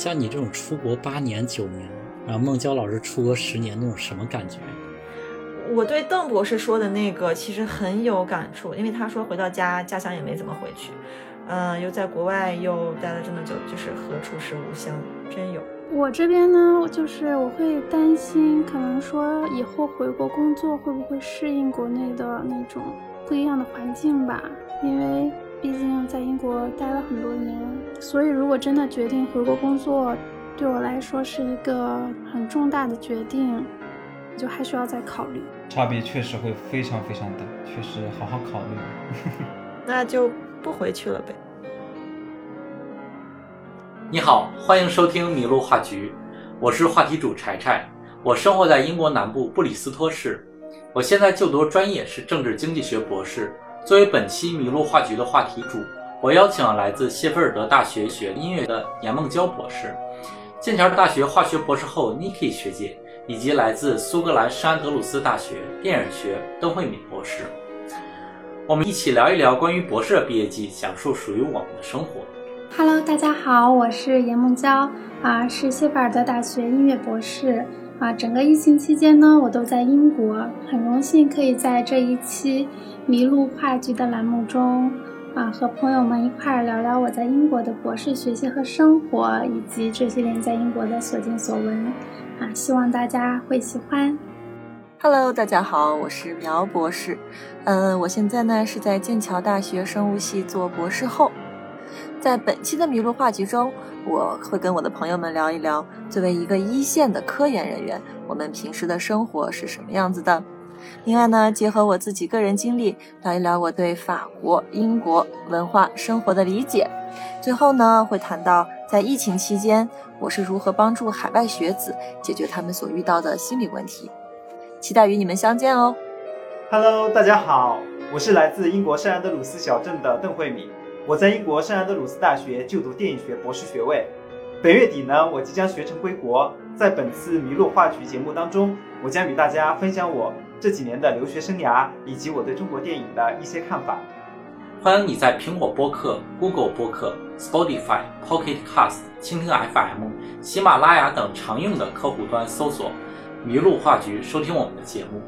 像你这种出国八年九年，然后孟郊老师出国十年，那种什么感觉？我对邓博士说的那个其实很有感触，因为他说回到家，家乡也没怎么回去，嗯，又在国外又待了这么久，就是何处是吾乡，真有。我这边呢，就是我会担心，可能说以后回国工作会不会适应国内的那种不一样的环境吧，因为毕竟在英国待了很多年，所以如果真的决定回国工作，对我来说是一个很重大的决定，就还需要再考虑。差别确实会非常非常大，确实好好考虑。那就不回去了呗。你好，欢迎收听麋鹿话局，我是话题主柴柴，我生活在英国南部布里斯托市，我现在就读专业是政治经济学博士。作为本期麋鹿话局的话题主，我邀请了来自谢菲尔德大学学音乐的严梦娇博士，剑桥大学化学博士后 Niki 学姐。以及来自苏格兰圣安德鲁斯大学电影学邓慧敏博士，我们一起聊一聊关于博士的毕业季，讲述属于我们的生活。Hello，大家好，我是严梦娇啊，是谢菲尔德大学音乐博士啊。整个疫情期间呢，我都在英国，很荣幸可以在这一期麋鹿话剧的栏目中啊，和朋友们一块儿聊聊我在英国的博士学习和生活，以及这些年在英国的所见所闻。啊，希望大家会喜欢。Hello，大家好，我是苗博士。嗯，我现在呢是在剑桥大学生物系做博士后。在本期的麋鹿话剧中，我会跟我的朋友们聊一聊，作为一个一线的科研人员，我们平时的生活是什么样子的。另外呢，结合我自己个人经历，聊一聊我对法国、英国文化生活的理解。最后呢，会谈到在疫情期间。我是如何帮助海外学子解决他们所遇到的心理问题？期待与你们相见哦！Hello，大家好，我是来自英国圣安德鲁斯小镇的邓慧敏，我在英国圣安德鲁斯大学就读电影学博士学位。本月底呢，我即将学成归国，在本次麋鹿话剧节目当中，我将与大家分享我这几年的留学生涯以及我对中国电影的一些看法。欢迎你在苹果播客、Google 播客、Spotify、Pocket Cast。蜻蜓 FM、喜马拉雅等常用的客户端搜索“麋鹿话局”，收听我们的节目。